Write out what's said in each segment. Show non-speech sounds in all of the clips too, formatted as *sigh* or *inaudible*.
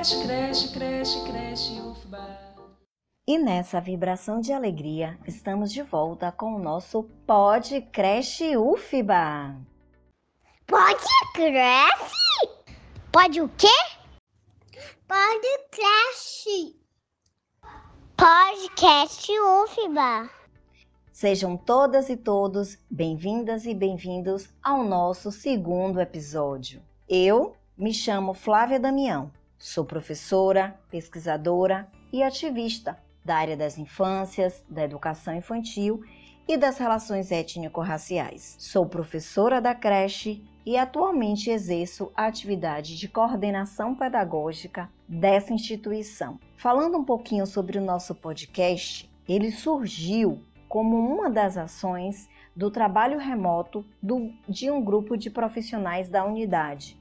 creche, creche, creche, creche, UFBA. E nessa vibração de alegria, estamos de volta com o nosso Pod Creche UFBA. Pode cresce? Pode o quê? Pode cresce. Podcast UFBA. Sejam todas e todos bem-vindas e bem-vindos ao nosso segundo episódio. Eu me chamo Flávia Damião, sou professora, pesquisadora e ativista da área das infâncias, da educação infantil e das relações étnico-raciais. Sou professora da creche e atualmente exerço a atividade de coordenação pedagógica dessa instituição. Falando um pouquinho sobre o nosso podcast, ele surgiu como uma das ações do trabalho remoto do, de um grupo de profissionais da unidade,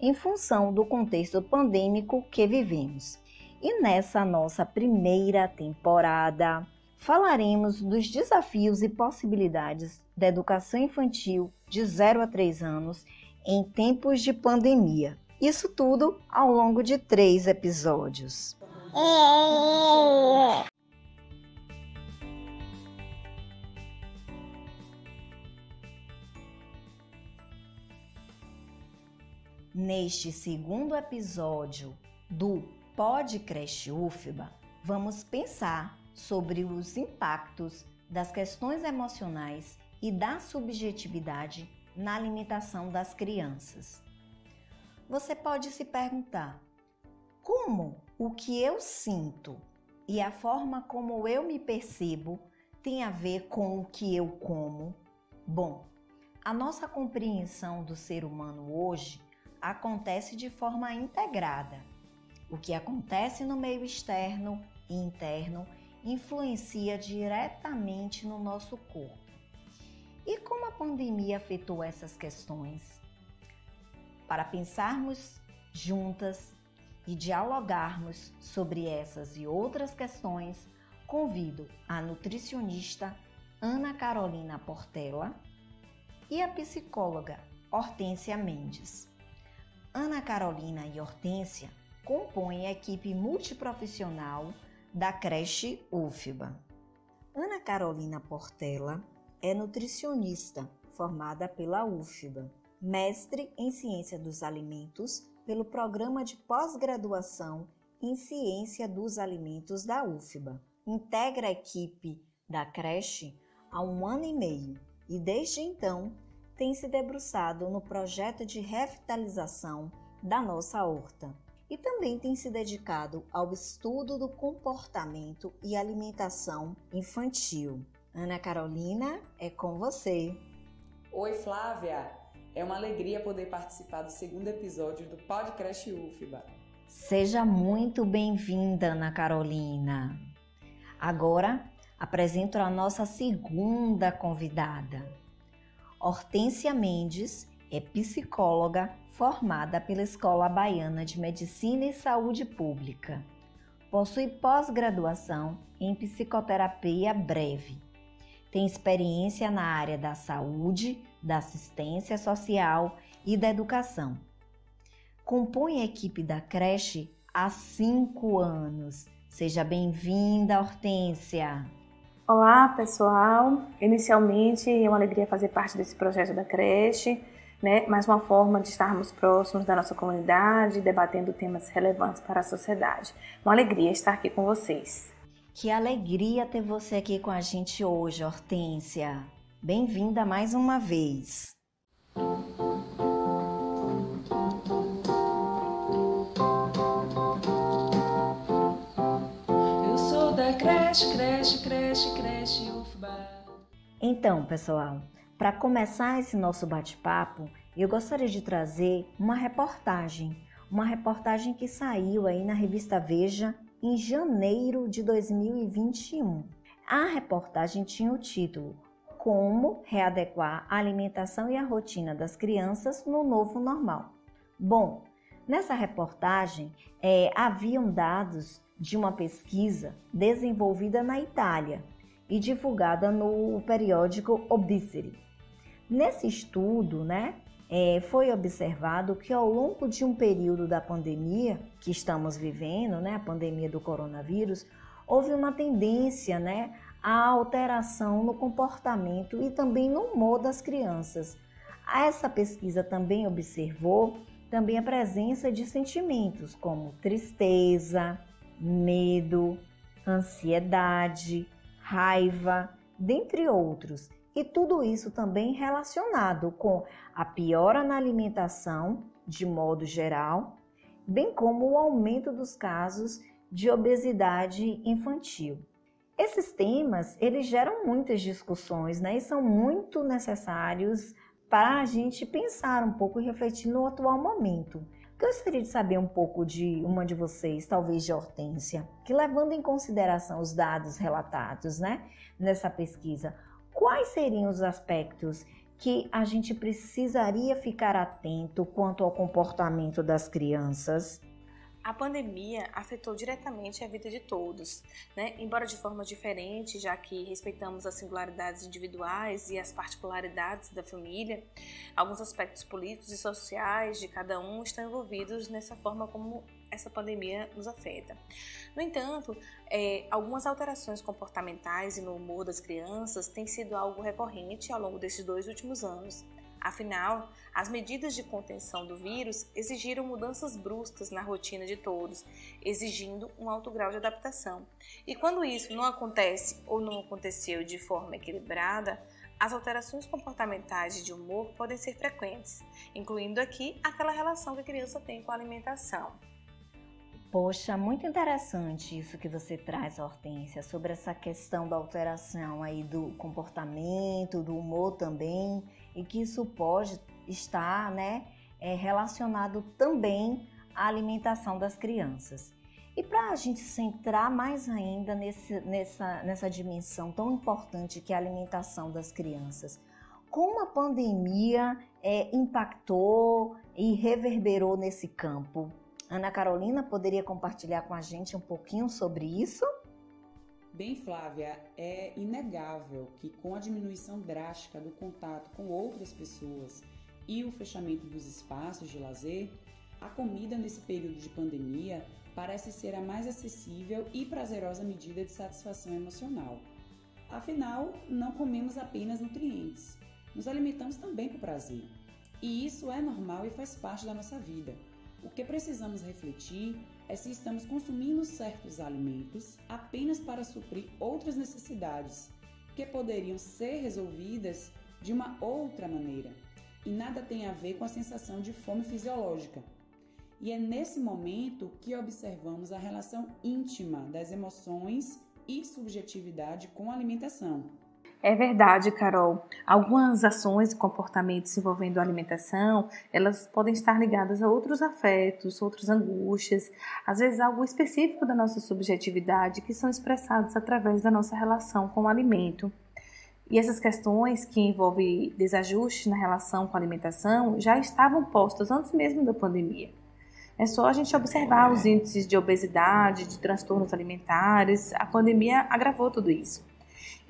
em função do contexto pandêmico que vivemos. E nessa nossa primeira temporada, falaremos dos desafios e possibilidades da educação infantil de 0 a 3 anos em tempos de pandemia. Isso tudo ao longo de três episódios. *laughs* Neste segundo episódio do Podcast UFBA, vamos pensar sobre os impactos das questões emocionais e da subjetividade na alimentação das crianças. Você pode se perguntar: como o que eu sinto e a forma como eu me percebo tem a ver com o que eu como? Bom, a nossa compreensão do ser humano hoje acontece de forma integrada. O que acontece no meio externo e interno influencia diretamente no nosso corpo. E como a pandemia afetou essas questões? Para pensarmos juntas e dialogarmos sobre essas e outras questões, convido a nutricionista Ana Carolina Portela e a psicóloga Hortência Mendes. Ana Carolina e Hortência compõem a equipe multiprofissional da creche UFBA. Ana Carolina Portela é nutricionista formada pela UFBA, mestre em Ciência dos Alimentos pelo Programa de Pós-Graduação em Ciência dos Alimentos da UFBA. Integra a equipe da creche há um ano e meio e, desde então, tem se debruçado no projeto de revitalização da nossa horta e também tem se dedicado ao estudo do comportamento e alimentação infantil. Ana Carolina, é com você. Oi, Flávia! É uma alegria poder participar do segundo episódio do Podcast UFBA. Seja muito bem-vinda, Ana Carolina. Agora apresento a nossa segunda convidada. Hortência Mendes é psicóloga formada pela Escola Baiana de Medicina e Saúde Pública. Possui pós-graduação em psicoterapia breve. Tem experiência na área da saúde, da assistência social e da educação. Compõe a equipe da creche há cinco anos. Seja bem-vinda, Hortência! Olá, pessoal. Inicialmente, é uma alegria fazer parte desse projeto da creche, né? Mais uma forma de estarmos próximos da nossa comunidade, debatendo temas relevantes para a sociedade. Uma alegria estar aqui com vocês. Que alegria ter você aqui com a gente hoje, Hortência. Bem-vinda mais uma vez. creche, creche, creche, creche, UFBA. Então, pessoal, para começar esse nosso bate-papo, eu gostaria de trazer uma reportagem, uma reportagem que saiu aí na revista Veja em janeiro de 2021. A reportagem tinha o título Como readequar a alimentação e a rotina das crianças no novo normal. Bom, nessa reportagem é, haviam dados de uma pesquisa desenvolvida na Itália e divulgada no periódico Obesity. Nesse estudo, né, é, foi observado que ao longo de um período da pandemia que estamos vivendo, né, a pandemia do coronavírus, houve uma tendência né, à alteração no comportamento e também no humor das crianças. Essa pesquisa também observou também a presença de sentimentos como tristeza, medo, ansiedade, raiva, dentre outros. E tudo isso também relacionado com a piora na alimentação, de modo geral, bem como o aumento dos casos de obesidade infantil. Esses temas, eles geram muitas discussões, né? E são muito necessários para a gente pensar um pouco e refletir no atual momento. Gostaria de saber um pouco de uma de vocês, talvez de Hortência, que levando em consideração os dados relatados, né, nessa pesquisa, quais seriam os aspectos que a gente precisaria ficar atento quanto ao comportamento das crianças? A pandemia afetou diretamente a vida de todos, né? embora de forma diferente, já que respeitamos as singularidades individuais e as particularidades da família, alguns aspectos políticos e sociais de cada um estão envolvidos nessa forma como essa pandemia nos afeta. No entanto, é, algumas alterações comportamentais e no humor das crianças têm sido algo recorrente ao longo desses dois últimos anos. Afinal, as medidas de contenção do vírus exigiram mudanças bruscas na rotina de todos, exigindo um alto grau de adaptação. E quando isso não acontece ou não aconteceu de forma equilibrada, as alterações comportamentais de humor podem ser frequentes, incluindo aqui aquela relação que a criança tem com a alimentação. Poxa, muito interessante isso que você traz, Hortência, sobre essa questão da alteração aí do comportamento, do humor também, e que isso pode estar, né, é, relacionado também à alimentação das crianças. E para a gente centrar mais ainda nesse, nessa, nessa dimensão tão importante que é a alimentação das crianças, como a pandemia é, impactou e reverberou nesse campo? Ana Carolina poderia compartilhar com a gente um pouquinho sobre isso? Bem, Flávia, é inegável que com a diminuição drástica do contato com outras pessoas e o fechamento dos espaços de lazer, a comida nesse período de pandemia parece ser a mais acessível e prazerosa medida de satisfação emocional. Afinal, não comemos apenas nutrientes, nos alimentamos também por prazer. E isso é normal e faz parte da nossa vida. O que precisamos refletir é se estamos consumindo certos alimentos apenas para suprir outras necessidades que poderiam ser resolvidas de uma outra maneira e nada tem a ver com a sensação de fome fisiológica. E é nesse momento que observamos a relação íntima das emoções e subjetividade com a alimentação. É verdade, Carol. Algumas ações e comportamentos envolvendo alimentação, elas podem estar ligadas a outros afetos, outras angústias, às vezes algo específico da nossa subjetividade que são expressados através da nossa relação com o alimento. E essas questões que envolvem desajustes na relação com a alimentação já estavam postas antes mesmo da pandemia. É só a gente observar os índices de obesidade, de transtornos alimentares, a pandemia agravou tudo isso.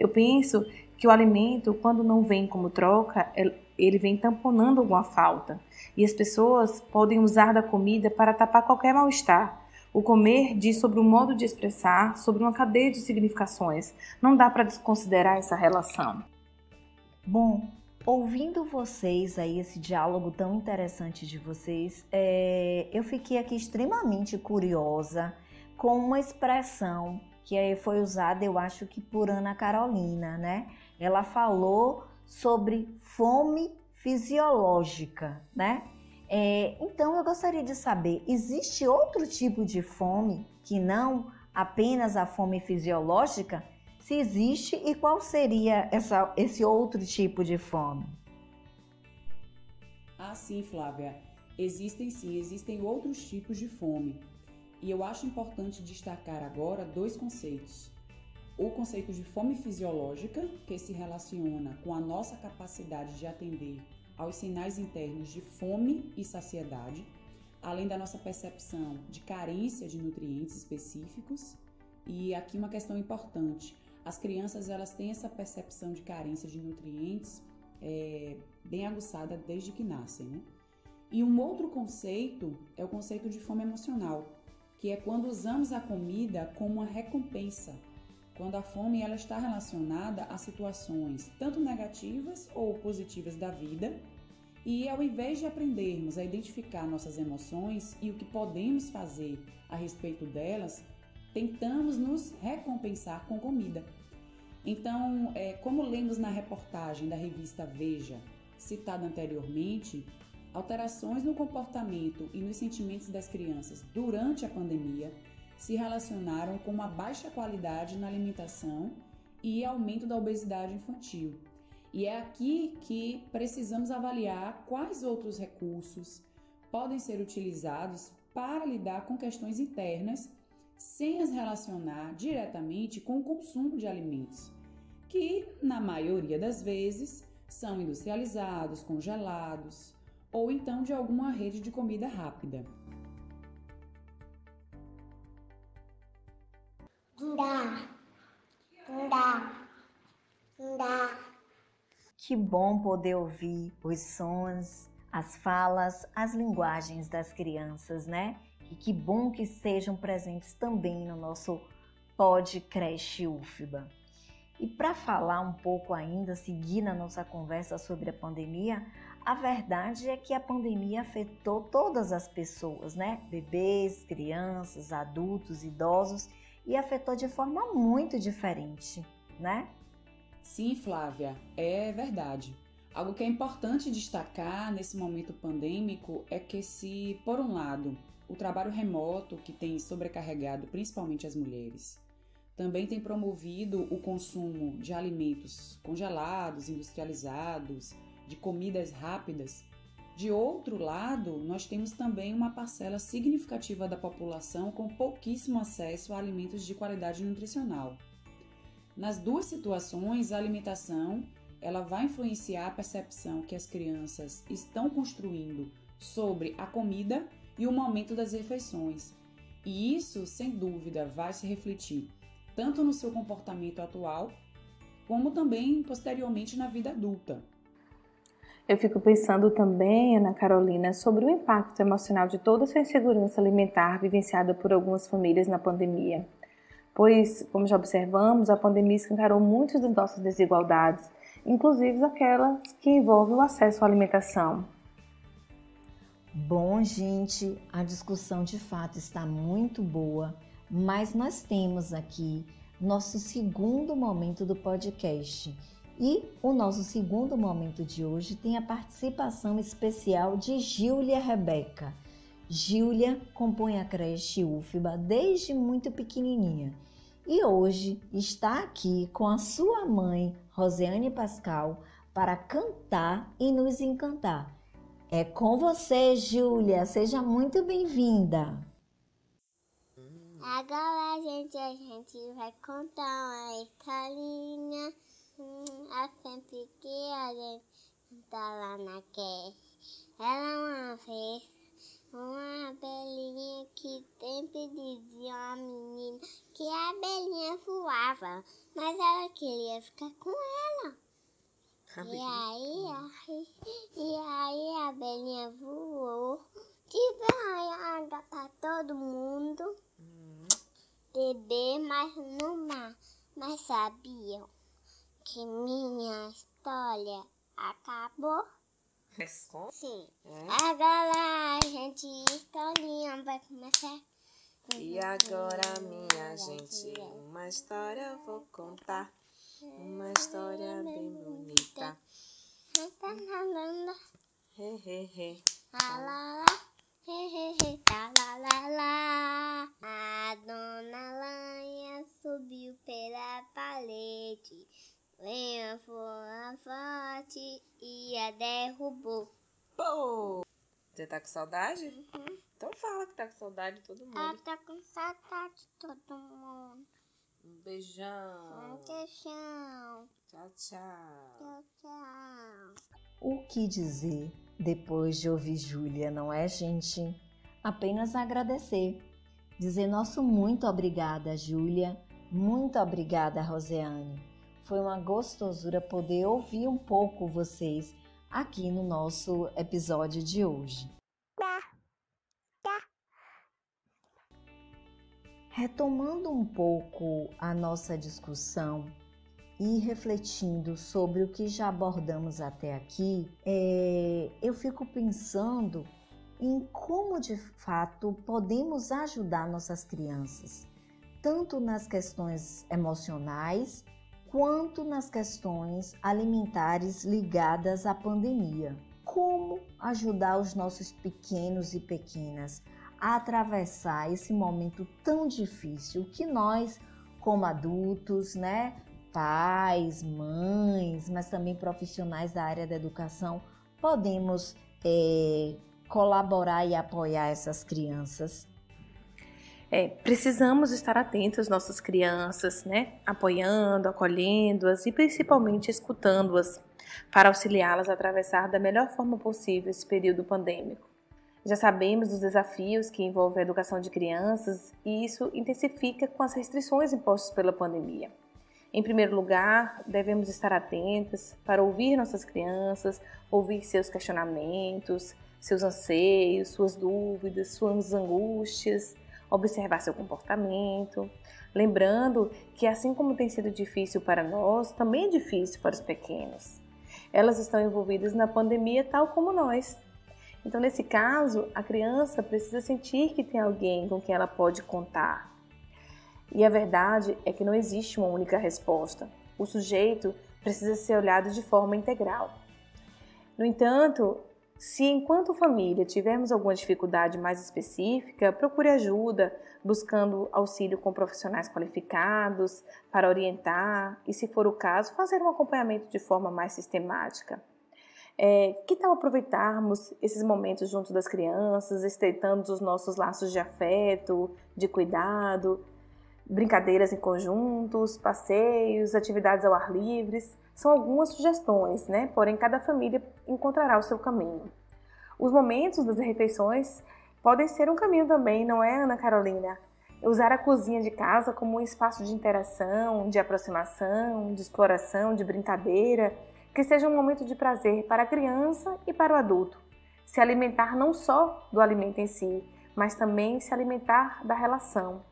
Eu penso que o alimento, quando não vem como troca, ele vem tamponando alguma falta. E as pessoas podem usar da comida para tapar qualquer mal-estar. O comer diz sobre o modo de expressar, sobre uma cadeia de significações. Não dá para desconsiderar essa relação. Bom, ouvindo vocês aí, esse diálogo tão interessante de vocês, é, eu fiquei aqui extremamente curiosa com uma expressão que foi usada, eu acho que por Ana Carolina, né? Ela falou sobre fome fisiológica, né? É, então eu gostaria de saber, existe outro tipo de fome que não apenas a fome fisiológica? Se existe e qual seria essa, esse outro tipo de fome? Ah, sim, Flávia. Existem sim, existem outros tipos de fome. E eu acho importante destacar agora dois conceitos. O conceito de fome fisiológica, que se relaciona com a nossa capacidade de atender aos sinais internos de fome e saciedade, além da nossa percepção de carência de nutrientes específicos. E aqui uma questão importante: as crianças elas têm essa percepção de carência de nutrientes é, bem aguçada desde que nascem. Né? E um outro conceito é o conceito de fome emocional, que é quando usamos a comida como uma recompensa, quando a fome ela está relacionada a situações tanto negativas ou positivas da vida, e ao invés de aprendermos a identificar nossas emoções e o que podemos fazer a respeito delas, tentamos nos recompensar com comida. Então, é, como lemos na reportagem da revista Veja, citada anteriormente, alterações no comportamento e nos sentimentos das crianças durante a pandemia se relacionaram com uma baixa qualidade na alimentação e aumento da obesidade infantil. E é aqui que precisamos avaliar quais outros recursos podem ser utilizados para lidar com questões internas sem as relacionar diretamente com o consumo de alimentos, que, na maioria das vezes, são industrializados, congelados ou então de alguma rede de comida rápida. Dá, dá, dá. Que bom poder ouvir os sons, as falas, as linguagens das crianças, né? E que bom que estejam presentes também no nosso Pod Creche UFBA. E para falar um pouco ainda, seguir na nossa conversa sobre a pandemia, a verdade é que a pandemia afetou todas as pessoas, né? Bebês, crianças, adultos, idosos e afetou de forma muito diferente, né? Sim, Flávia, é verdade. Algo que é importante destacar nesse momento pandêmico é que, se, por um lado, o trabalho remoto que tem sobrecarregado principalmente as mulheres, também tem promovido o consumo de alimentos congelados, industrializados, de comidas rápidas. De outro lado, nós temos também uma parcela significativa da população com pouquíssimo acesso a alimentos de qualidade nutricional. Nas duas situações, a alimentação ela vai influenciar a percepção que as crianças estão construindo sobre a comida e o momento das refeições. E isso, sem dúvida, vai se refletir tanto no seu comportamento atual, como também posteriormente na vida adulta. Eu fico pensando também, Ana Carolina, sobre o impacto emocional de toda essa insegurança alimentar vivenciada por algumas famílias na pandemia. Pois, como já observamos, a pandemia escancarou muitas das nossas desigualdades, inclusive aquelas que envolvem o acesso à alimentação. Bom, gente, a discussão de fato está muito boa mas nós temos aqui nosso segundo momento do podcast. E o nosso segundo momento de hoje tem a participação especial de Júlia Rebeca. Júlia compõe a creche UFBA desde muito pequenininha e hoje está aqui com a sua mãe, Rosiane Pascal, para cantar e nos encantar. É com você, Júlia. Seja muito bem-vinda. Agora, gente, a gente vai contar uma historinha. Hum, é sempre que a gente tá lá na creche. Era uma vez uma abelhinha que sempre dizia a menina que a abelhinha voava, mas ela queria ficar com ela. E aí, aí, e aí a abelhinha voou, tive água para todo mundo beber, mas no mar. Mas sabiam que minha história acabou? Responde? Sim. É? Agora a gente historinha vai começar. E agora, minha gente, uma história eu vou contar. Uma história bem bonita. He, he, he. Lá, lá, lá. He, he, he. Tá, lá, lá, lá. A dona Lanha subiu pela parede. Venha foi forte e a derrubou. Pô! Você tá com saudade? Então fala que tá com saudade de todo Ela mundo. tá com saudade de todo mundo. Um beijão. Um beijão. Tchau, tchau. Tchau, tchau. O que dizer depois de ouvir Júlia, não é, gente? Apenas agradecer. Dizer nosso muito obrigada, Júlia. Muito obrigada, Roseane. Foi uma gostosura poder ouvir um pouco vocês aqui no nosso episódio de hoje. Retomando um pouco a nossa discussão e refletindo sobre o que já abordamos até aqui, é, eu fico pensando em como de fato podemos ajudar nossas crianças, tanto nas questões emocionais quanto nas questões alimentares ligadas à pandemia. Como ajudar os nossos pequenos e pequenas a atravessar esse momento tão difícil que nós, como adultos, né, pais, mães, mas também profissionais da área da educação, podemos é, colaborar e apoiar essas crianças? É, precisamos estar atentos às nossas crianças, né? Apoiando, acolhendo-as e principalmente escutando-as para auxiliá-las a atravessar da melhor forma possível esse período pandêmico. Já sabemos dos desafios que envolvem a educação de crianças e isso intensifica com as restrições impostas pela pandemia. Em primeiro lugar, devemos estar atentas para ouvir nossas crianças, ouvir seus questionamentos, seus anseios, suas dúvidas, suas angústias, observar seu comportamento. Lembrando que, assim como tem sido difícil para nós, também é difícil para os pequenos. Elas estão envolvidas na pandemia tal como nós. Então, nesse caso, a criança precisa sentir que tem alguém com quem ela pode contar. E a verdade é que não existe uma única resposta. O sujeito precisa ser olhado de forma integral. No entanto, se enquanto família tivermos alguma dificuldade mais específica, procure ajuda, buscando auxílio com profissionais qualificados para orientar e, se for o caso, fazer um acompanhamento de forma mais sistemática. É, que tal aproveitarmos esses momentos junto das crianças, estreitando os nossos laços de afeto, de cuidado, brincadeiras em conjuntos, passeios, atividades ao ar livre, são algumas sugestões, né? Porém, cada família encontrará o seu caminho. Os momentos das refeições podem ser um caminho também, não é, Ana Carolina? Usar a cozinha de casa como um espaço de interação, de aproximação, de exploração, de brincadeira, que seja um momento de prazer para a criança e para o adulto. Se alimentar não só do alimento em si, mas também se alimentar da relação,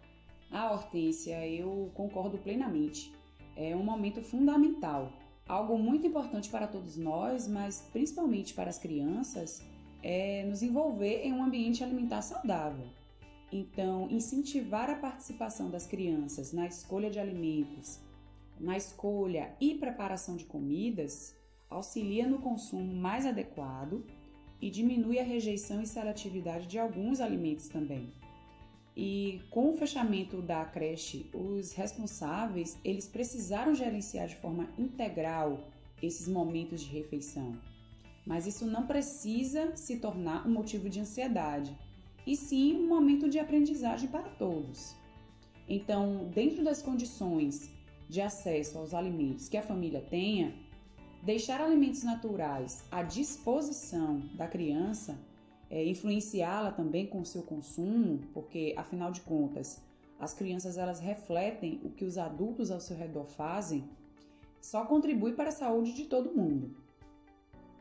ah, Hortência, eu concordo plenamente. É um momento fundamental. Algo muito importante para todos nós, mas principalmente para as crianças, é nos envolver em um ambiente alimentar saudável. Então, incentivar a participação das crianças na escolha de alimentos, na escolha e preparação de comidas, auxilia no consumo mais adequado e diminui a rejeição e seletividade de alguns alimentos também. E com o fechamento da creche, os responsáveis, eles precisaram gerenciar de forma integral esses momentos de refeição. Mas isso não precisa se tornar um motivo de ansiedade, e sim um momento de aprendizagem para todos. Então, dentro das condições de acesso aos alimentos que a família tenha, deixar alimentos naturais à disposição da criança é, influenciá-la também com o seu consumo, porque afinal de contas, as crianças elas refletem o que os adultos ao seu redor fazem, só contribui para a saúde de todo mundo.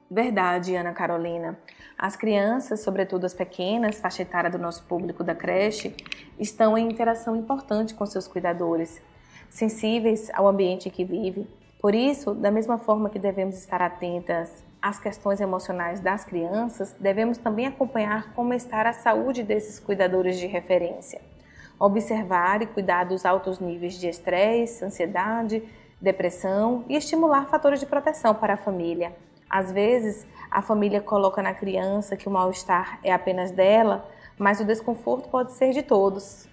Verdade, Ana Carolina. As crianças, sobretudo as pequenas, faixa etária do nosso público da creche, estão em interação importante com seus cuidadores, sensíveis ao ambiente em que vive. Por isso, da mesma forma que devemos estar atentas as questões emocionais das crianças, devemos também acompanhar como está a saúde desses cuidadores de referência. Observar e cuidar dos altos níveis de estresse, ansiedade, depressão e estimular fatores de proteção para a família. Às vezes, a família coloca na criança que o mal-estar é apenas dela, mas o desconforto pode ser de todos.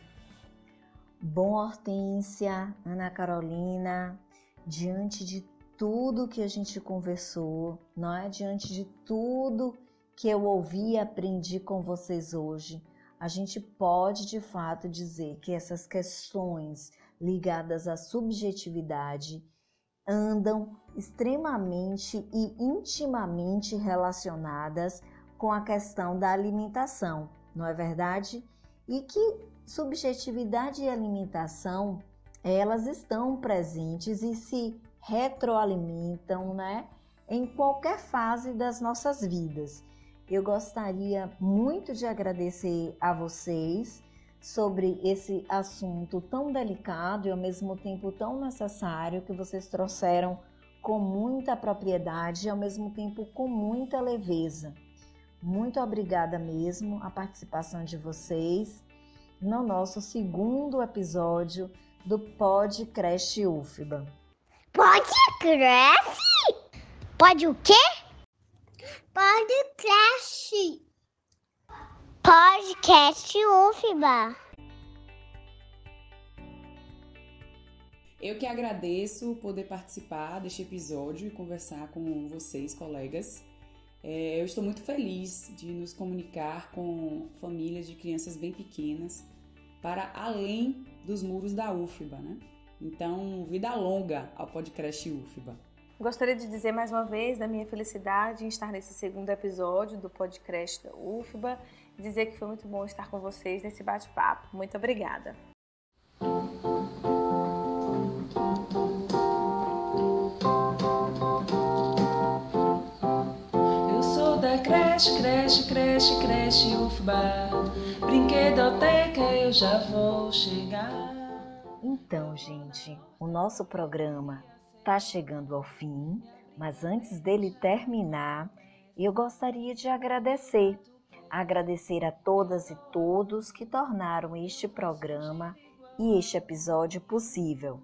Bom, Hortência, Ana Carolina, diante de tudo que a gente conversou, não é? Diante de tudo que eu ouvi e aprendi com vocês hoje, a gente pode de fato dizer que essas questões ligadas à subjetividade andam extremamente e intimamente relacionadas com a questão da alimentação, não é verdade? E que subjetividade e alimentação elas estão presentes e se retroalimentam, né? Em qualquer fase das nossas vidas. Eu gostaria muito de agradecer a vocês sobre esse assunto tão delicado e ao mesmo tempo tão necessário que vocês trouxeram com muita propriedade e ao mesmo tempo com muita leveza. Muito obrigada mesmo a participação de vocês no nosso segundo episódio do Pod Crash UFBA. Pode cresce? Pode o quê? Pode cresce. Podcast UFBA. Eu que agradeço poder participar deste episódio e conversar com vocês, colegas. É, eu estou muito feliz de nos comunicar com famílias de crianças bem pequenas para além dos muros da UFBA, né? Então, vida longa ao podcast UFBA. Gostaria de dizer mais uma vez da minha felicidade em estar nesse segundo episódio do podcast da UFBA e dizer que foi muito bom estar com vocês nesse bate-papo. Muito obrigada. creche, creche, creche, creche, ufba. Brinquedoteca, eu já vou chegar. Então, gente, o nosso programa está chegando ao fim, mas antes dele terminar, eu gostaria de agradecer. Agradecer a todas e todos que tornaram este programa e este episódio possível.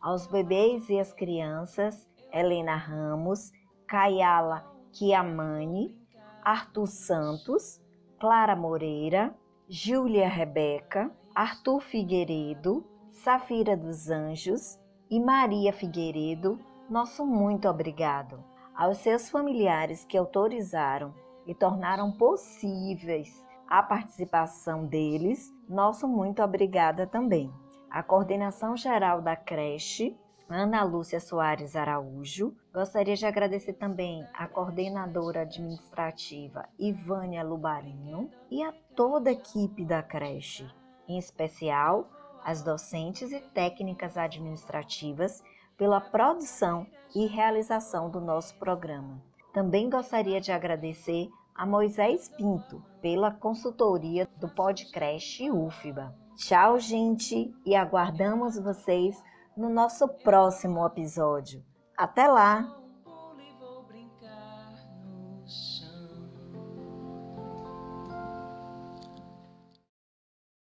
Aos bebês e as crianças, Helena Ramos, Kayala Kiamani, Arthur Santos, Clara Moreira, Júlia Rebeca, Arthur Figueiredo, Safira dos Anjos e Maria Figueiredo, nosso muito obrigado. Aos seus familiares que autorizaram e tornaram possíveis a participação deles, nosso muito obrigada também. A coordenação geral da creche Ana Lúcia Soares Araújo. Gostaria de agradecer também à coordenadora administrativa Ivânia Lubarinho e a toda a equipe da creche, em especial as docentes e técnicas administrativas pela produção e realização do nosso programa. Também gostaria de agradecer a Moisés Pinto pela consultoria do podcast UFBA. Tchau, gente, e aguardamos vocês no nosso próximo episódio. Até lá!